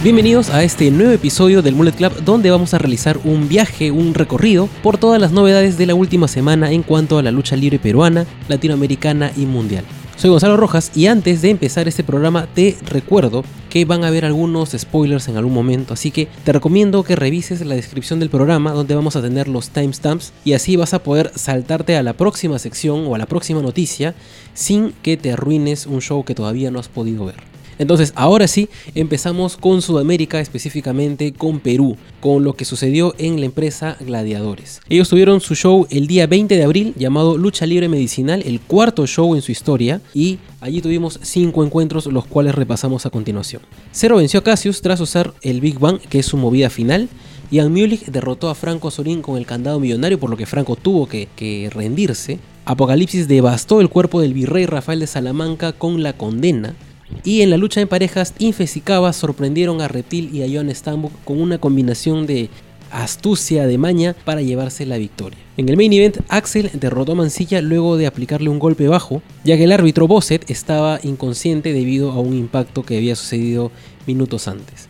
Bienvenidos a este nuevo episodio del Mullet Club donde vamos a realizar un viaje, un recorrido por todas las novedades de la última semana en cuanto a la lucha libre peruana, latinoamericana y mundial. Soy Gonzalo Rojas y antes de empezar este programa te recuerdo que van a haber algunos spoilers en algún momento, así que te recomiendo que revises la descripción del programa donde vamos a tener los timestamps y así vas a poder saltarte a la próxima sección o a la próxima noticia sin que te arruines un show que todavía no has podido ver. Entonces, ahora sí, empezamos con Sudamérica, específicamente con Perú, con lo que sucedió en la empresa Gladiadores. Ellos tuvieron su show el día 20 de abril llamado Lucha Libre Medicinal, el cuarto show en su historia, y allí tuvimos cinco encuentros, los cuales repasamos a continuación. Cero venció a Cassius tras usar el Big Bang, que es su movida final. Ian Mulich derrotó a Franco Sorín con el candado millonario, por lo que Franco tuvo que rendirse. Apocalipsis devastó el cuerpo del virrey Rafael de Salamanca con la condena. Y en la lucha en parejas, Infes y sorprendieron a Reptil y a Joan Stambuk con una combinación de astucia de maña para llevarse la victoria. En el main event, Axel derrotó a Mancilla luego de aplicarle un golpe bajo, ya que el árbitro Bosset estaba inconsciente debido a un impacto que había sucedido minutos antes.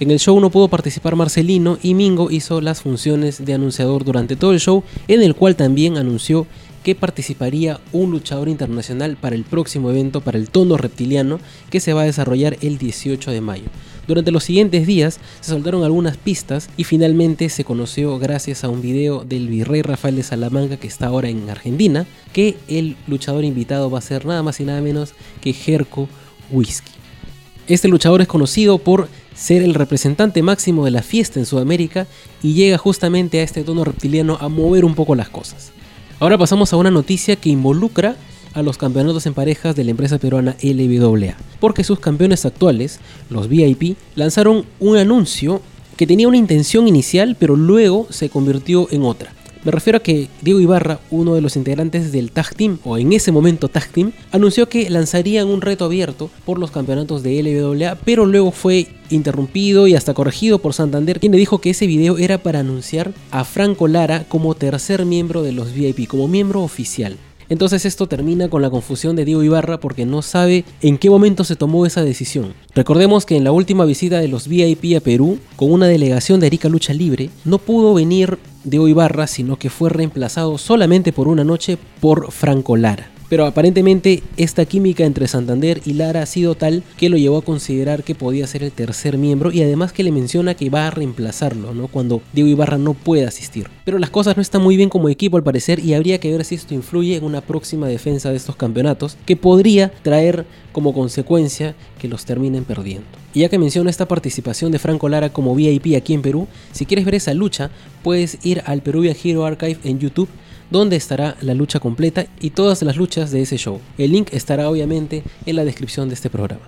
En el show no pudo participar Marcelino y Mingo hizo las funciones de anunciador durante todo el show, en el cual también anunció que participaría un luchador internacional para el próximo evento para el tono reptiliano que se va a desarrollar el 18 de mayo. Durante los siguientes días se soltaron algunas pistas y finalmente se conoció gracias a un video del virrey Rafael de Salamanca que está ahora en Argentina que el luchador invitado va a ser nada más y nada menos que Jerko Whisky. Este luchador es conocido por ser el representante máximo de la fiesta en Sudamérica y llega justamente a este tono reptiliano a mover un poco las cosas. Ahora pasamos a una noticia que involucra a los campeonatos en parejas de la empresa peruana LWA, porque sus campeones actuales, los VIP, lanzaron un anuncio que tenía una intención inicial, pero luego se convirtió en otra. Me refiero a que Diego Ibarra, uno de los integrantes del Tag Team, o en ese momento Tag Team, anunció que lanzarían un reto abierto por los campeonatos de LWA, pero luego fue interrumpido y hasta corregido por Santander, quien le dijo que ese video era para anunciar a Franco Lara como tercer miembro de los VIP, como miembro oficial. Entonces esto termina con la confusión de Diego Ibarra porque no sabe en qué momento se tomó esa decisión. Recordemos que en la última visita de los VIP a Perú, con una delegación de Arica Lucha Libre, no pudo venir Diego Ibarra, sino que fue reemplazado solamente por una noche por Franco Lara. Pero aparentemente esta química entre Santander y Lara ha sido tal que lo llevó a considerar que podía ser el tercer miembro y además que le menciona que va a reemplazarlo, ¿no? Cuando Diego Ibarra no pueda asistir. Pero las cosas no están muy bien como equipo al parecer y habría que ver si esto influye en una próxima defensa de estos campeonatos que podría traer como consecuencia que los terminen perdiendo. Y ya que menciono esta participación de Franco Lara como VIP aquí en Perú, si quieres ver esa lucha, puedes ir al Peruvian Hero Archive en YouTube donde estará la lucha completa y todas las luchas de ese show. El link estará obviamente en la descripción de este programa.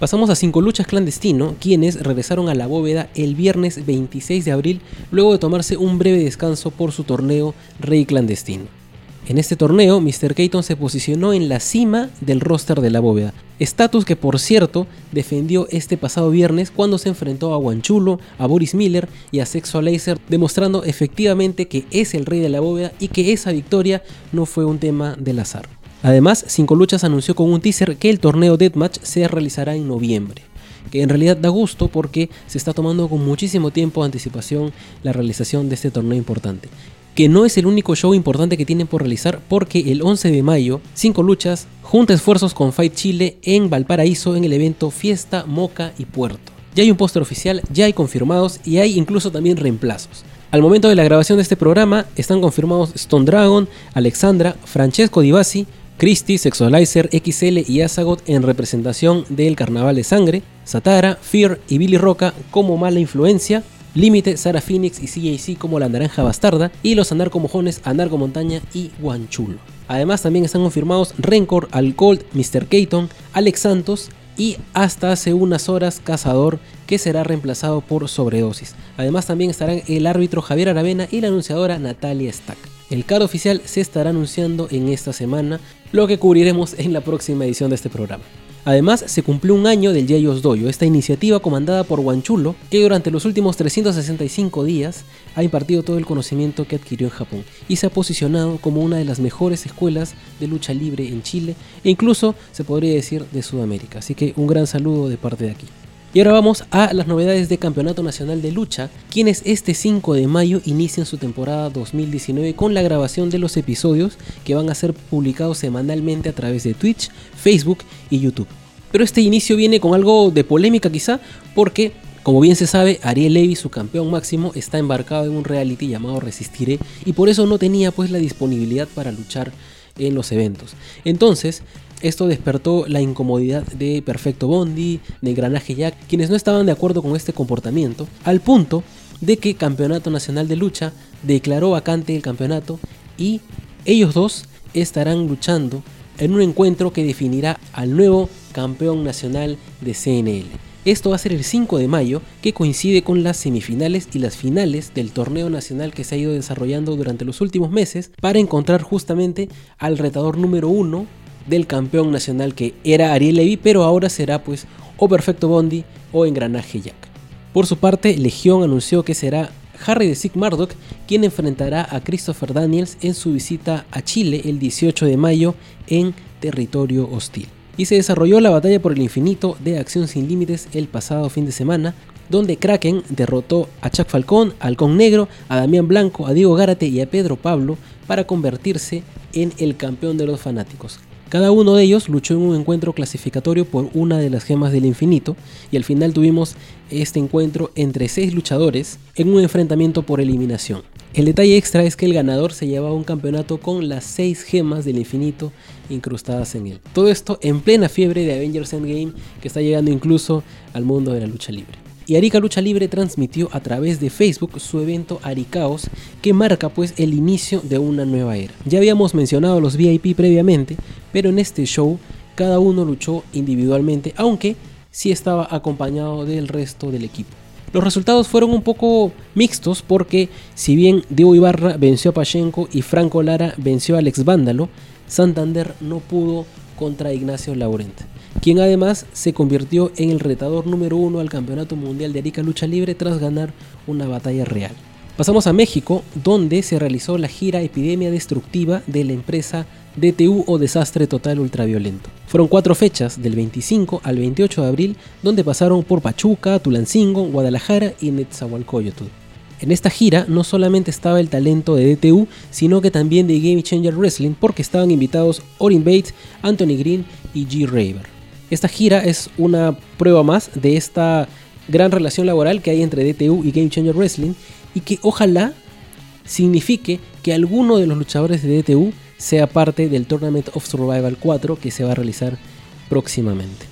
Pasamos a 5 luchas clandestino, quienes regresaron a la bóveda el viernes 26 de abril luego de tomarse un breve descanso por su torneo Rey Clandestino. En este torneo, Mr. Keaton se posicionó en la cima del roster de la bóveda, estatus que por cierto defendió este pasado viernes cuando se enfrentó a Guanchulo, a Boris Miller y a Sexualizer, demostrando efectivamente que es el rey de la bóveda y que esa victoria no fue un tema del azar. Además, Cinco Luchas anunció con un teaser que el torneo Deathmatch se realizará en noviembre que en realidad da gusto porque se está tomando con muchísimo tiempo de anticipación la realización de este torneo importante que no es el único show importante que tienen por realizar porque el 11 de mayo, 5 luchas, junta esfuerzos con Fight Chile en Valparaíso en el evento Fiesta, Moca y Puerto. Ya hay un póster oficial, ya hay confirmados y hay incluso también reemplazos. Al momento de la grabación de este programa están confirmados Stone Dragon, Alexandra, Francesco Divasi, Christie, Sexualizer, XL y Azagot en representación del Carnaval de Sangre, Satara, Fear y Billy Roca como mala influencia, Límite, Sara Phoenix y CJC como la Naranja Bastarda y los anarcomojones Anarco Montaña y Guanchulo. Además también están confirmados Rencor, Alcold, Mr. Keaton, Alex Santos y hasta hace unas horas Cazador que será reemplazado por Sobredosis. Además también estarán el árbitro Javier Aravena y la anunciadora Natalia Stack. El card oficial se estará anunciando en esta semana, lo que cubriremos en la próxima edición de este programa. Además, se cumplió un año del Yayos Doyo, esta iniciativa comandada por Guanchulo, que durante los últimos 365 días ha impartido todo el conocimiento que adquirió en Japón y se ha posicionado como una de las mejores escuelas de lucha libre en Chile e incluso se podría decir de Sudamérica. Así que un gran saludo de parte de aquí. Y ahora vamos a las novedades de Campeonato Nacional de Lucha, quienes este 5 de mayo inician su temporada 2019 con la grabación de los episodios que van a ser publicados semanalmente a través de Twitch, Facebook y YouTube. Pero este inicio viene con algo de polémica quizá, porque como bien se sabe, Ariel Levy, su campeón máximo, está embarcado en un reality llamado Resistiré y por eso no tenía pues la disponibilidad para luchar en los eventos. Entonces, esto despertó la incomodidad de Perfecto Bondi, de Engranaje Jack, quienes no estaban de acuerdo con este comportamiento, al punto de que Campeonato Nacional de Lucha declaró vacante el campeonato y ellos dos estarán luchando en un encuentro que definirá al nuevo campeón nacional de CNL. Esto va a ser el 5 de mayo, que coincide con las semifinales y las finales del torneo nacional que se ha ido desarrollando durante los últimos meses para encontrar justamente al retador número 1 del campeón nacional que era Ariel Levy, pero ahora será pues o Perfecto Bondi o Engranaje Jack. Por su parte, Legión anunció que será Harry de Sick Murdoch quien enfrentará a Christopher Daniels en su visita a Chile el 18 de mayo en territorio hostil. Y se desarrolló la batalla por el infinito de Acción Sin Límites el pasado fin de semana, donde Kraken derrotó a Chuck Falcón, a Halcón Negro, a Damián Blanco, a Diego Gárate y a Pedro Pablo para convertirse en el campeón de los fanáticos. Cada uno de ellos luchó en un encuentro clasificatorio por una de las gemas del infinito y al final tuvimos este encuentro entre seis luchadores en un enfrentamiento por eliminación. El detalle extra es que el ganador se llevaba un campeonato con las seis gemas del infinito incrustadas en él. Todo esto en plena fiebre de Avengers Endgame que está llegando incluso al mundo de la lucha libre y Arica Lucha Libre transmitió a través de Facebook su evento Aricaos que marca pues el inicio de una nueva era. Ya habíamos mencionado los VIP previamente, pero en este show cada uno luchó individualmente, aunque sí estaba acompañado del resto del equipo. Los resultados fueron un poco mixtos porque si bien Diego Ibarra venció a Pachenko y Franco Lara venció a Alex Vándalo, Santander no pudo contra Ignacio Laurent quien además se convirtió en el retador número uno al Campeonato Mundial de Arica Lucha Libre tras ganar una batalla real. Pasamos a México, donde se realizó la gira Epidemia Destructiva de la empresa DTU o Desastre Total Ultraviolento. Fueron cuatro fechas, del 25 al 28 de abril, donde pasaron por Pachuca, Tulancingo, Guadalajara y Netzahualcoyotl. En esta gira no solamente estaba el talento de DTU, sino que también de Game Changer Wrestling, porque estaban invitados Orin Bates, Anthony Green y G. Raver. Esta gira es una prueba más de esta gran relación laboral que hay entre DTU y Game Changer Wrestling y que ojalá signifique que alguno de los luchadores de DTU sea parte del Tournament of Survival 4 que se va a realizar próximamente.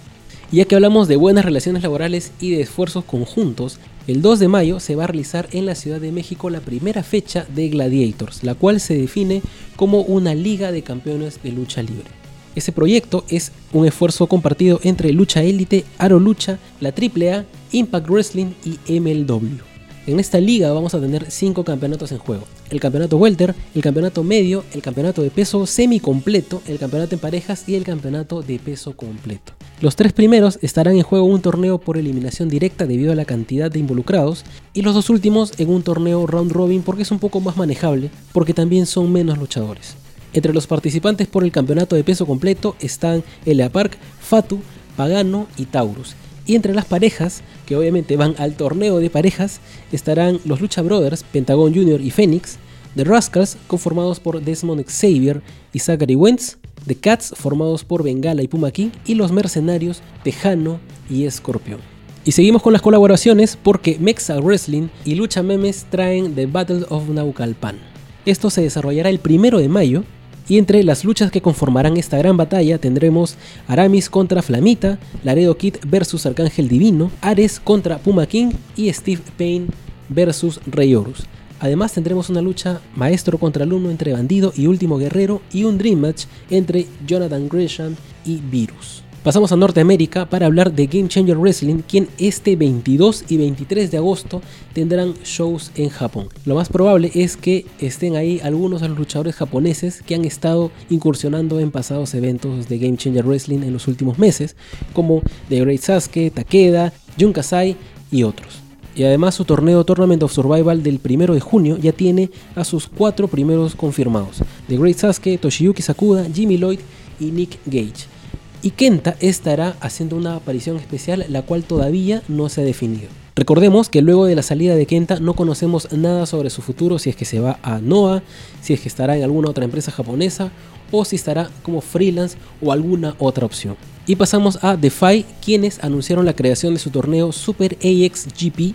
ya que hablamos de buenas relaciones laborales y de esfuerzos conjuntos, el 2 de mayo se va a realizar en la Ciudad de México la primera fecha de Gladiators, la cual se define como una liga de campeones de lucha libre. Ese proyecto es un esfuerzo compartido entre Lucha Élite, Aro Lucha, la AAA, Impact Wrestling y MLW. En esta liga vamos a tener 5 campeonatos en juego. El campeonato welter, el campeonato medio, el campeonato de peso semi completo, el campeonato en parejas y el campeonato de peso completo. Los tres primeros estarán en juego un torneo por eliminación directa debido a la cantidad de involucrados y los dos últimos en un torneo round robin porque es un poco más manejable porque también son menos luchadores. Entre los participantes por el campeonato de peso completo están Elia Park, Fatu, Pagano y Taurus. Y entre las parejas, que obviamente van al torneo de parejas, estarán los Lucha Brothers, Pentagon Jr. y Phoenix, The Rascals, conformados por Desmond Xavier y Zachary Wentz, The Cats, formados por Bengala y Puma King, y los Mercenarios, Tejano y Escorpión. Y seguimos con las colaboraciones porque Mexa Wrestling y Lucha Memes traen The Battle of Naucalpan. Esto se desarrollará el primero de mayo y entre las luchas que conformarán esta gran batalla tendremos Aramis contra Flamita, Laredo Kid versus Arcángel Divino, Ares contra Puma King y Steve Payne versus Rey Horus. Además tendremos una lucha maestro contra alumno entre Bandido y Último Guerrero y un Dream Match entre Jonathan Gresham y Virus. Pasamos a Norteamérica para hablar de Game Changer Wrestling, quien este 22 y 23 de agosto tendrán shows en Japón. Lo más probable es que estén ahí algunos de los luchadores japoneses que han estado incursionando en pasados eventos de Game Changer Wrestling en los últimos meses, como The Great Sasuke, Takeda, Jun Kasai y otros. Y además su torneo Tournament of Survival del 1 de junio ya tiene a sus cuatro primeros confirmados. The Great Sasuke, Toshiyuki Sakuda, Jimmy Lloyd y Nick Gage. Y Kenta estará haciendo una aparición especial la cual todavía no se ha definido. Recordemos que luego de la salida de Kenta no conocemos nada sobre su futuro, si es que se va a Noah, si es que estará en alguna otra empresa japonesa o si estará como freelance o alguna otra opción. Y pasamos a DeFi, quienes anunciaron la creación de su torneo Super AX GP,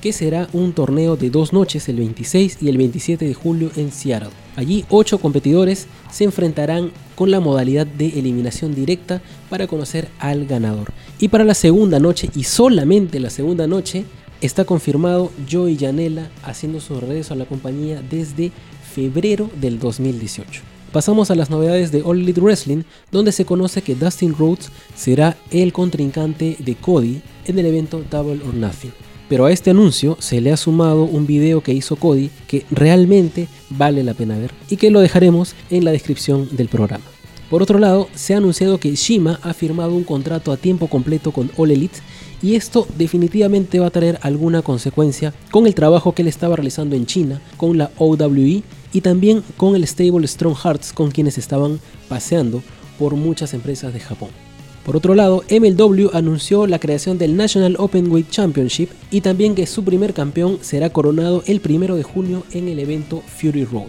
que será un torneo de dos noches, el 26 y el 27 de julio en Seattle. Allí, ocho competidores se enfrentarán con la modalidad de eliminación directa para conocer al ganador. Y para la segunda noche, y solamente la segunda noche, está confirmado Joey Janela haciendo su regreso a la compañía desde febrero del 2018. Pasamos a las novedades de All Elite Wrestling, donde se conoce que Dustin Rhodes será el contrincante de Cody en el evento Double or Nothing. Pero a este anuncio se le ha sumado un video que hizo Cody que realmente vale la pena ver y que lo dejaremos en la descripción del programa. Por otro lado, se ha anunciado que Shima ha firmado un contrato a tiempo completo con All Elite y esto definitivamente va a traer alguna consecuencia con el trabajo que él estaba realizando en China con la OWE y también con el stable Strong Hearts con quienes estaban paseando por muchas empresas de Japón. Por otro lado, MLW anunció la creación del National Openweight Championship y también que su primer campeón será coronado el 1 de junio en el evento Fury Road.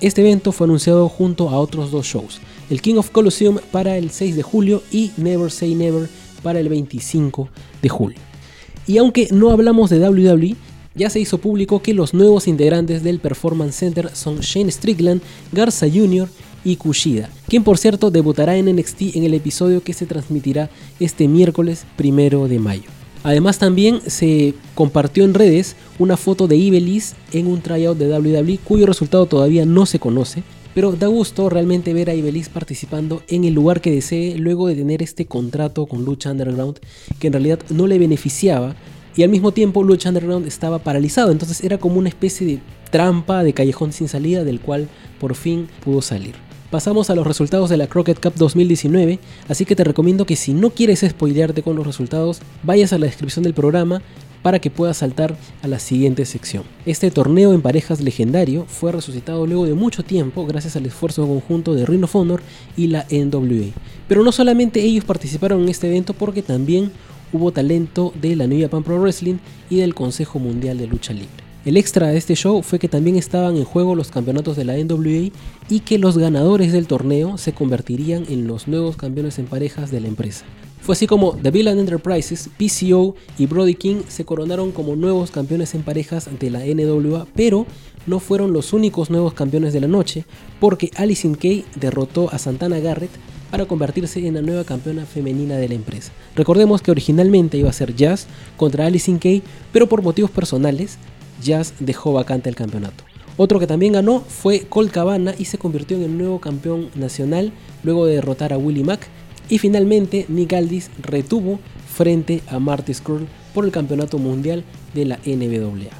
Este evento fue anunciado junto a otros dos shows, el King of Colosseum para el 6 de julio y Never Say Never para el 25 de julio. Y aunque no hablamos de WWE, ya se hizo público que los nuevos integrantes del Performance Center son Shane Strickland, Garza Jr., y Kushida, quien por cierto debutará en NXT en el episodio que se transmitirá este miércoles primero de mayo. Además también se compartió en redes una foto de Ibelis en un tryout de WWE cuyo resultado todavía no se conoce, pero da gusto realmente ver a Ibelis participando en el lugar que desee luego de tener este contrato con Lucha Underground que en realidad no le beneficiaba y al mismo tiempo Lucha Underground estaba paralizado, entonces era como una especie de trampa de callejón sin salida del cual por fin pudo salir pasamos a los resultados de la Crockett Cup 2019, así que te recomiendo que si no quieres spoilearte con los resultados, vayas a la descripción del programa para que puedas saltar a la siguiente sección. Este torneo en parejas legendario fue resucitado luego de mucho tiempo gracias al esfuerzo conjunto de Ring of Honor y la NWA. Pero no solamente ellos participaron en este evento porque también hubo talento de la New Japan Pro Wrestling y del Consejo Mundial de Lucha Libre. El extra de este show fue que también estaban en juego los campeonatos de la NWA y que los ganadores del torneo se convertirían en los nuevos campeones en parejas de la empresa. Fue así como The Villain Enterprises, PCO y Brody King se coronaron como nuevos campeones en parejas de la NWA, pero no fueron los únicos nuevos campeones de la noche, porque Alice Kay derrotó a Santana Garrett para convertirse en la nueva campeona femenina de la empresa. Recordemos que originalmente iba a ser Jazz contra Alice Kay, pero por motivos personales Jazz dejó vacante el campeonato. Otro que también ganó fue Colt Cabana y se convirtió en el nuevo campeón nacional luego de derrotar a Willie Mack. Y finalmente Nick Aldis retuvo frente a Marty Scurll por el campeonato mundial de la NWA.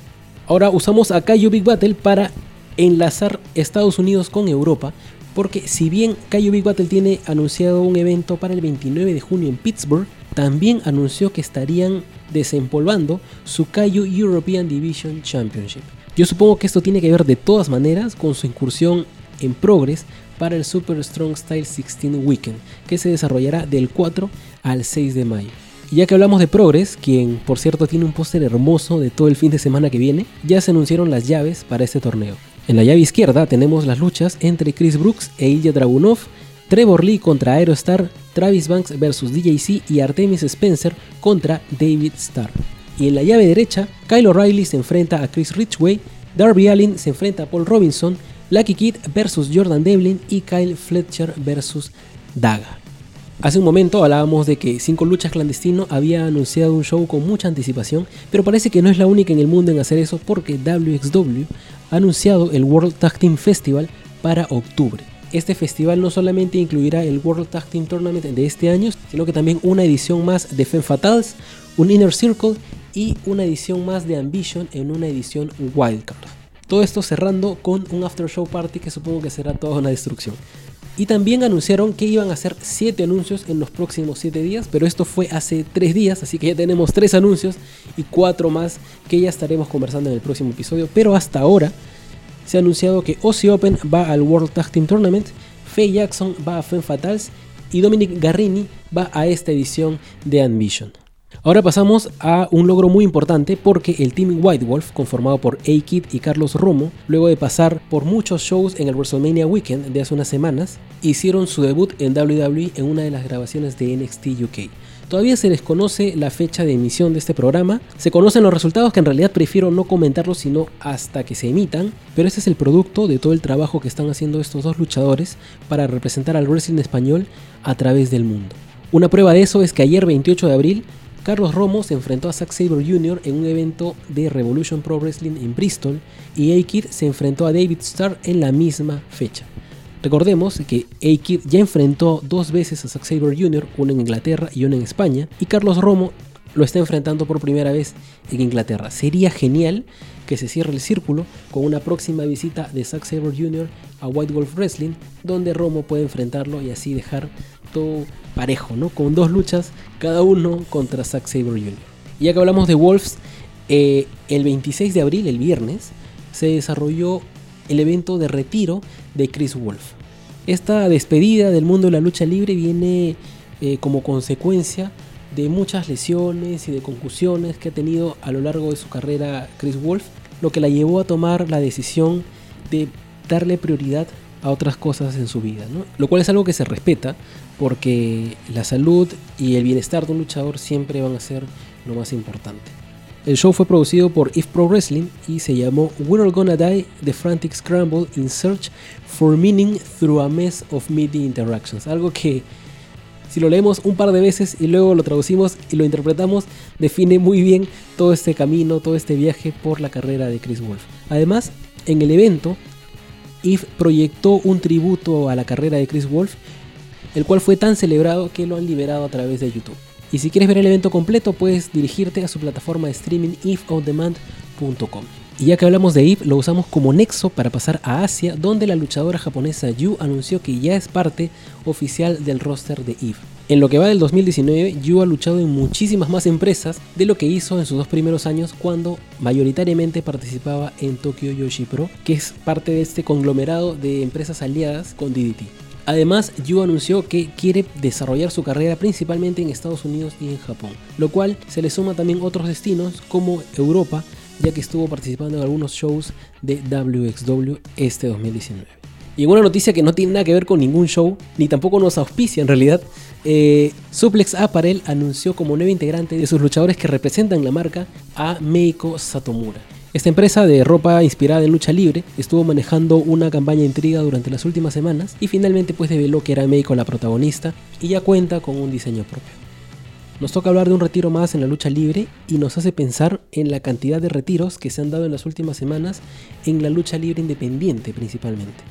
Ahora usamos a Kaiju Big Battle para enlazar Estados Unidos con Europa, porque si bien Kaiju Big Battle tiene anunciado un evento para el 29 de junio en Pittsburgh, también anunció que estarían desempolvando su Kaiju European Division Championship. Yo supongo que esto tiene que ver de todas maneras con su incursión en Progress para el Super Strong Style 16 Weekend, que se desarrollará del 4 al 6 de mayo. Y ya que hablamos de Progress, quien por cierto tiene un póster hermoso de todo el fin de semana que viene, ya se anunciaron las llaves para este torneo. En la llave izquierda tenemos las luchas entre Chris Brooks e Ilya Dragunov, Trevor Lee contra Aerostar, Travis Banks versus DJC y Artemis Spencer contra David Starr. Y en la llave derecha, Kyle O'Reilly se enfrenta a Chris Ridgway, Darby Allin se enfrenta a Paul Robinson, Lucky Kid versus Jordan Devlin y Kyle Fletcher versus Daga. Hace un momento hablábamos de que Cinco Luchas Clandestino había anunciado un show con mucha anticipación, pero parece que no es la única en el mundo en hacer eso porque WXW ha anunciado el World Tag Team Festival para octubre. Este festival no solamente incluirá el World Tag Team Tournament de este año, sino que también una edición más de Femme Fatales, un Inner Circle y una edición más de Ambition en una edición Wildcard. Todo esto cerrando con un after show party que supongo que será toda una destrucción. Y también anunciaron que iban a hacer 7 anuncios en los próximos 7 días, pero esto fue hace 3 días, así que ya tenemos 3 anuncios y 4 más que ya estaremos conversando en el próximo episodio. Pero hasta ahora se ha anunciado que Aussie Open va al World Tag Team Tournament, Faye Jackson va a Femme Fatales y Dominic Garrini va a esta edición de Ambition. Ahora pasamos a un logro muy importante porque el Team White Wolf, conformado por A-Kid y Carlos Romo, luego de pasar por muchos shows en el WrestleMania Weekend de hace unas semanas, hicieron su debut en WWE en una de las grabaciones de NXT UK. Todavía se desconoce la fecha de emisión de este programa, se conocen los resultados que en realidad prefiero no comentarlos sino hasta que se emitan, pero este es el producto de todo el trabajo que están haciendo estos dos luchadores para representar al wrestling español a través del mundo. Una prueba de eso es que ayer 28 de abril Carlos Romo se enfrentó a Zack Sabre Jr. en un evento de Revolution Pro Wrestling en Bristol y A-Kid se enfrentó a David Starr en la misma fecha. Recordemos que A-Kid ya enfrentó dos veces a Zack Sabre Jr., uno en Inglaterra y uno en España, y Carlos Romo lo está enfrentando por primera vez en Inglaterra. Sería genial que se cierre el círculo con una próxima visita de Zack Sabre Jr. a White Wolf Wrestling, donde Romo puede enfrentarlo y así dejar todo parejo, ¿no? Con dos luchas, cada uno contra Zack Sabre Jr. Y ya que hablamos de Wolves, eh, el 26 de abril, el viernes, se desarrolló el evento de retiro de Chris Wolf. Esta despedida del mundo de la lucha libre viene eh, como consecuencia de muchas lesiones y de concusiones que ha tenido a lo largo de su carrera Chris Wolf, lo que la llevó a tomar la decisión de darle prioridad a otras cosas en su vida, lo cual es algo que se respeta porque la salud y el bienestar de un luchador siempre van a ser lo más importante. El show fue producido por If Pro Wrestling y se llamó We're All Gonna Die The Frantic Scramble in Search for Meaning Through a Mess of Media Interactions. Algo que si lo leemos un par de veces y luego lo traducimos y lo interpretamos, define muy bien todo este camino, todo este viaje por la carrera de Chris Wolf. Además, en el evento, If proyectó un tributo a la carrera de Chris Wolf el cual fue tan celebrado que lo han liberado a través de YouTube. Y si quieres ver el evento completo, puedes dirigirte a su plataforma de streaming ifondemand.com. Y ya que hablamos de Eve, lo usamos como nexo para pasar a Asia, donde la luchadora japonesa Yu anunció que ya es parte oficial del roster de Eve. En lo que va del 2019, Yu ha luchado en muchísimas más empresas de lo que hizo en sus dos primeros años cuando mayoritariamente participaba en Tokyo Yoshi Pro, que es parte de este conglomerado de empresas aliadas con DDT. Además, Yu anunció que quiere desarrollar su carrera principalmente en Estados Unidos y en Japón, lo cual se le suma también otros destinos como Europa, ya que estuvo participando en algunos shows de WXW este 2019. Y en una noticia que no tiene nada que ver con ningún show, ni tampoco nos auspicia en realidad, eh, Suplex Apparel anunció como nuevo integrante de sus luchadores que representan la marca a Meiko Satomura. Esta empresa de ropa inspirada en lucha libre estuvo manejando una campaña intriga durante las últimas semanas y finalmente pues develó que era Meiko la protagonista y ya cuenta con un diseño propio. Nos toca hablar de un retiro más en la lucha libre y nos hace pensar en la cantidad de retiros que se han dado en las últimas semanas en la lucha libre independiente principalmente.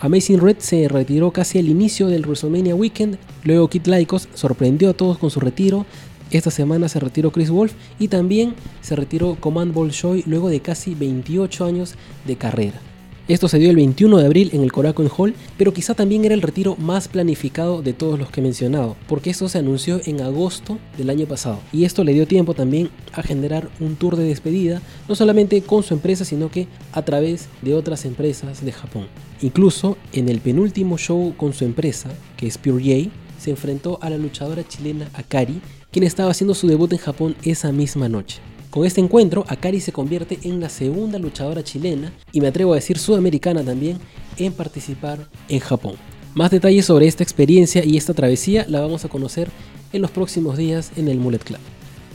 Amazing Red se retiró casi al inicio del WrestleMania Weekend, luego Kid Lycos sorprendió a todos con su retiro, esta semana se retiró Chris Wolf y también se retiró Command Bolshoi luego de casi 28 años de carrera. Esto se dio el 21 de abril en el Korakuen Hall, pero quizá también era el retiro más planificado de todos los que he mencionado, porque esto se anunció en agosto del año pasado. Y esto le dio tiempo también a generar un tour de despedida, no solamente con su empresa, sino que a través de otras empresas de Japón. Incluso en el penúltimo show con su empresa, que es Pure J, se enfrentó a la luchadora chilena Akari quien estaba haciendo su debut en Japón esa misma noche. Con este encuentro, Akari se convierte en la segunda luchadora chilena, y me atrevo a decir sudamericana también, en participar en Japón. Más detalles sobre esta experiencia y esta travesía la vamos a conocer en los próximos días en el Mullet Club.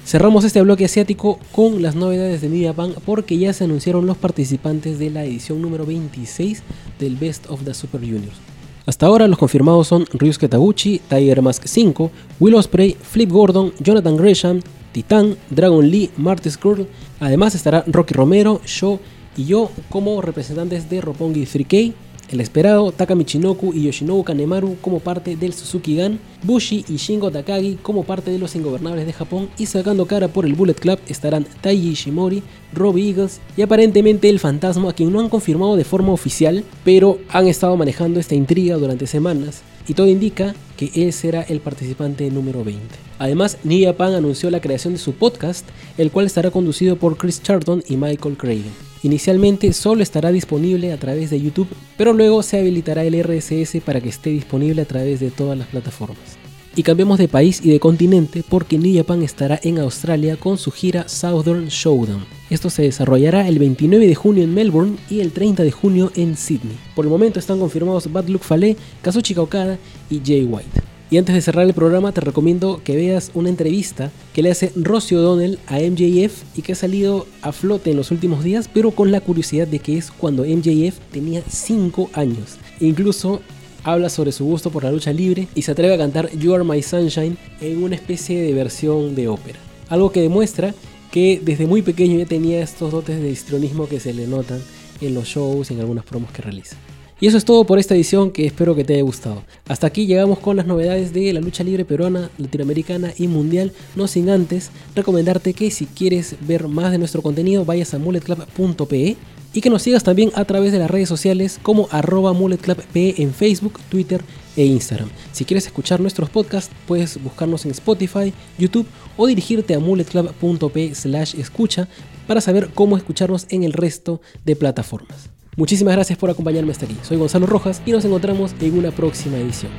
Cerramos este bloque asiático con las novedades de New Japan porque ya se anunciaron los participantes de la edición número 26 del Best of the Super Juniors. Hasta ahora los confirmados son Ryusuke Taguchi, Tiger Mask 5, Will Ospreay, Flip Gordon, Jonathan Gresham, Titan, Dragon Lee, Marty Skrull. Además estará Rocky Romero, Sho y yo como representantes de Roppongi 3K el esperado Taka Michinoku y Yoshinobu Kanemaru como parte del Suzuki Gun, Bushi y Shingo Takagi como parte de los Ingobernables de Japón y sacando cara por el Bullet Club estarán Taiji Ishimori, Robbie Eagles y aparentemente el Fantasma a quien no han confirmado de forma oficial, pero han estado manejando esta intriga durante semanas y todo indica que él será el participante número 20. Además, New Japan anunció la creación de su podcast, el cual estará conducido por Chris Charlton y Michael Craven. Inicialmente solo estará disponible a través de YouTube, pero luego se habilitará el RSS para que esté disponible a través de todas las plataformas. Y cambiamos de país y de continente porque New Japan estará en Australia con su gira Southern Showdown. Esto se desarrollará el 29 de junio en Melbourne y el 30 de junio en Sydney. Por el momento están confirmados Bad Luck Fale, Kazuchika Okada y Jay White. Y antes de cerrar el programa te recomiendo que veas una entrevista que le hace Rosie O'Donnell a MJF y que ha salido a flote en los últimos días, pero con la curiosidad de que es cuando MJF tenía 5 años. Incluso habla sobre su gusto por la lucha libre y se atreve a cantar You Are My Sunshine en una especie de versión de ópera. Algo que demuestra que desde muy pequeño ya tenía estos dotes de histrionismo que se le notan en los shows y en algunas promos que realiza. Y eso es todo por esta edición que espero que te haya gustado. Hasta aquí llegamos con las novedades de la lucha libre peruana, latinoamericana y mundial, no sin antes recomendarte que si quieres ver más de nuestro contenido vayas a mulletclub.pe y que nos sigas también a través de las redes sociales como arroba mulletclubpe en Facebook, Twitter e Instagram. Si quieres escuchar nuestros podcasts puedes buscarnos en Spotify, YouTube o dirigirte a mulletclub.pe slash escucha para saber cómo escucharnos en el resto de plataformas. Muchísimas gracias por acompañarme hasta aquí. Soy Gonzalo Rojas y nos encontramos en una próxima edición.